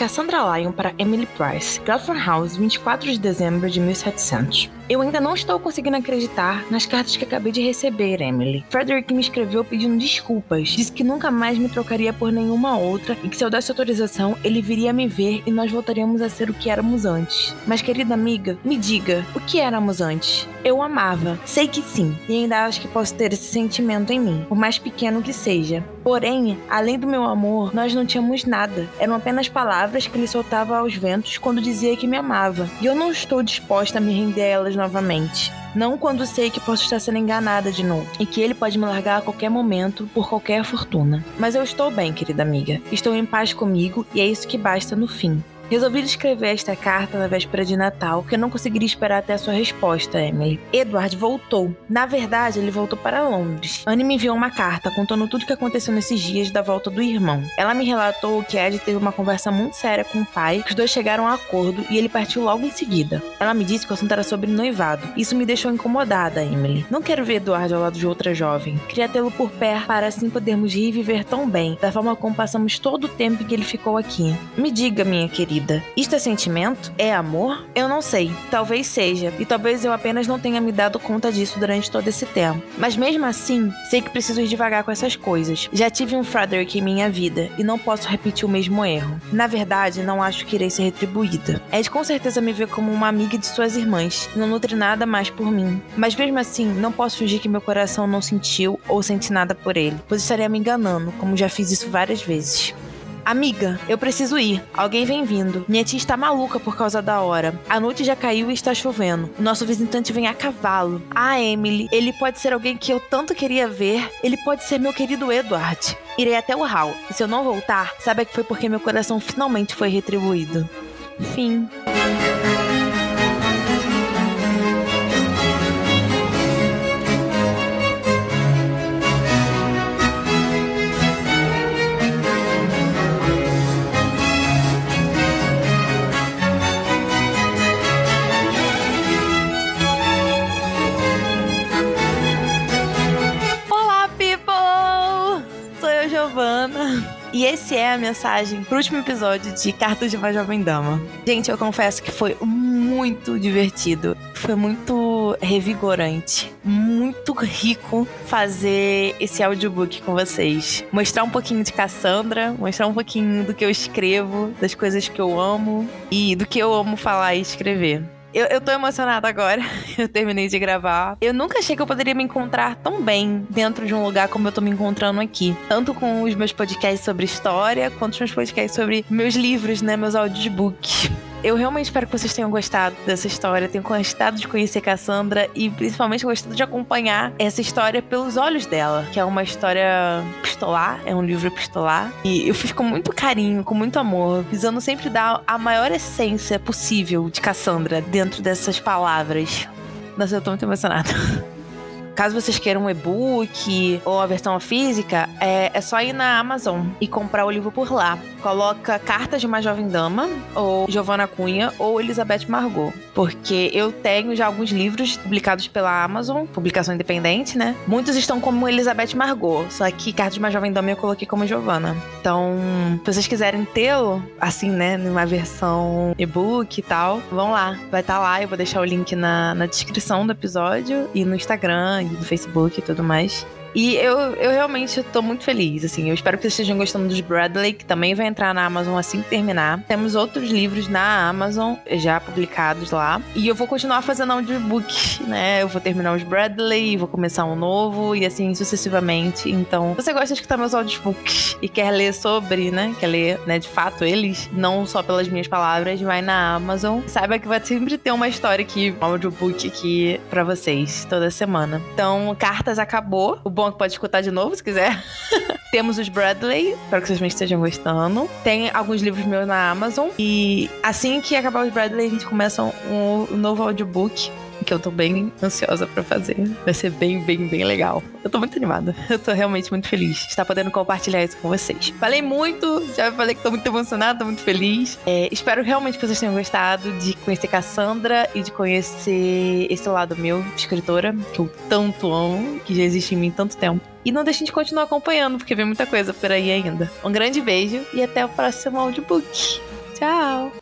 Cassandra Lyon para Emily Price, Gilford House, 24 de dezembro de 1700. Eu ainda não estou conseguindo acreditar nas cartas que acabei de receber, Emily. Frederick me escreveu pedindo desculpas. Disse que nunca mais me trocaria por nenhuma outra e que se eu desse autorização, ele viria me ver e nós voltaríamos a ser o que éramos antes. Mas, querida amiga, me diga, o que éramos antes? Eu amava, sei que sim, e ainda acho que posso ter esse sentimento em mim, por mais pequeno que seja. Porém, além do meu amor, nós não tínhamos nada. Eram apenas palavras que ele soltava aos ventos quando dizia que me amava. E eu não estou disposta a me render a elas novamente. Não quando sei que posso estar sendo enganada de novo e que ele pode me largar a qualquer momento por qualquer fortuna. Mas eu estou bem, querida amiga. Estou em paz comigo e é isso que basta no fim. Resolvi escrever esta carta na véspera de Natal, porque eu não conseguiria esperar até a sua resposta, Emily. Edward voltou. Na verdade, ele voltou para Londres. Anne me enviou uma carta contando tudo o que aconteceu nesses dias da volta do irmão. Ela me relatou que Ed teve uma conversa muito séria com o pai, que os dois chegaram a acordo e ele partiu logo em seguida. Ela me disse que o assunto era sobre noivado. Isso me deixou incomodada, Emily. Não quero ver Edward ao lado de outra jovem. Queria tê-lo por perto para assim podermos rir e viver tão bem, da forma como passamos todo o tempo que ele ficou aqui. Me diga, minha querida vida. Isto é sentimento? É amor? Eu não sei. Talvez seja. E talvez eu apenas não tenha me dado conta disso durante todo esse tempo. Mas mesmo assim, sei que preciso ir devagar com essas coisas. Já tive um Frederick em minha vida e não posso repetir o mesmo erro. Na verdade, não acho que irei ser retribuída. Ed com certeza me vê como uma amiga de suas irmãs e não nutre nada mais por mim. Mas mesmo assim, não posso fingir que meu coração não sentiu ou sente nada por ele, pois estaria me enganando, como já fiz isso várias vezes. Amiga, eu preciso ir. Alguém vem vindo. Minha tia está maluca por causa da hora. A noite já caiu e está chovendo. O nosso visitante vem a cavalo. Ah, Emily, ele pode ser alguém que eu tanto queria ver. Ele pode ser meu querido Edward. Irei até o Hall. E se eu não voltar, saiba que foi porque meu coração finalmente foi retribuído. Fim. E esse é a mensagem pro último episódio de Cartas de uma Jovem Dama. Gente, eu confesso que foi muito divertido. Foi muito revigorante, muito rico fazer esse audiobook com vocês. Mostrar um pouquinho de Cassandra, mostrar um pouquinho do que eu escrevo, das coisas que eu amo e do que eu amo falar e escrever. Eu, eu tô emocionada agora. Eu terminei de gravar. Eu nunca achei que eu poderia me encontrar tão bem dentro de um lugar como eu tô me encontrando aqui. Tanto com os meus podcasts sobre história, quanto os meus podcasts sobre meus livros, né? Meus audiobooks. Eu realmente espero que vocês tenham gostado dessa história, tenham gostado de conhecer Cassandra e principalmente gostado de acompanhar essa história pelos olhos dela, que é uma história epistolar, é um livro epistolar. E eu fiz com muito carinho, com muito amor, visando sempre dar a maior essência possível de Cassandra dentro dessas palavras. Nossa, eu tô muito emocionada. Caso vocês queiram um e-book ou a versão física, é, é só ir na Amazon e comprar o livro por lá. Coloca Cartas de uma Jovem Dama, ou Giovanna Cunha, ou Elizabeth Margot. Porque eu tenho já alguns livros publicados pela Amazon, publicação independente, né? Muitos estão como Elizabeth Margot, só que Cartas de uma Jovem Dama eu coloquei como Giovanna. Então, se vocês quiserem tê-lo, assim, né, numa versão e-book e tal, vão lá. Vai estar tá lá, eu vou deixar o link na, na descrição do episódio e no Instagram e no Facebook e tudo mais. E eu, eu realmente tô muito feliz, assim. Eu espero que vocês estejam gostando dos Bradley, que também vai entrar na Amazon assim que terminar. Temos outros livros na Amazon já publicados lá. E eu vou continuar fazendo audiobook, né? Eu vou terminar os Bradley, vou começar um novo e assim sucessivamente. Então, se você gosta de escutar meus audiobooks e quer ler sobre, né? Quer ler, né, de fato eles, não só pelas minhas palavras, vai na Amazon. Saiba que vai sempre ter uma história aqui, um audiobook aqui para vocês toda semana. Então, Cartas acabou. O bom que pode escutar de novo se quiser. Temos os Bradley, espero que vocês estejam gostando. Tem alguns livros meus na Amazon. E assim que acabar os Bradley, a gente começa um novo audiobook que eu tô bem ansiosa para fazer. Vai ser bem, bem, bem legal. Eu tô muito animada. Eu tô realmente muito feliz de estar podendo compartilhar isso com vocês. Falei muito, já falei que tô muito emocionada, tô muito feliz. É, espero realmente que vocês tenham gostado de conhecer Cassandra e de conhecer esse lado meu, escritora, que eu tanto amo, que já existe em mim tanto tempo. E não deixem de continuar acompanhando, porque vem muita coisa por aí ainda. Um grande beijo e até o próximo audiobook. Tchau!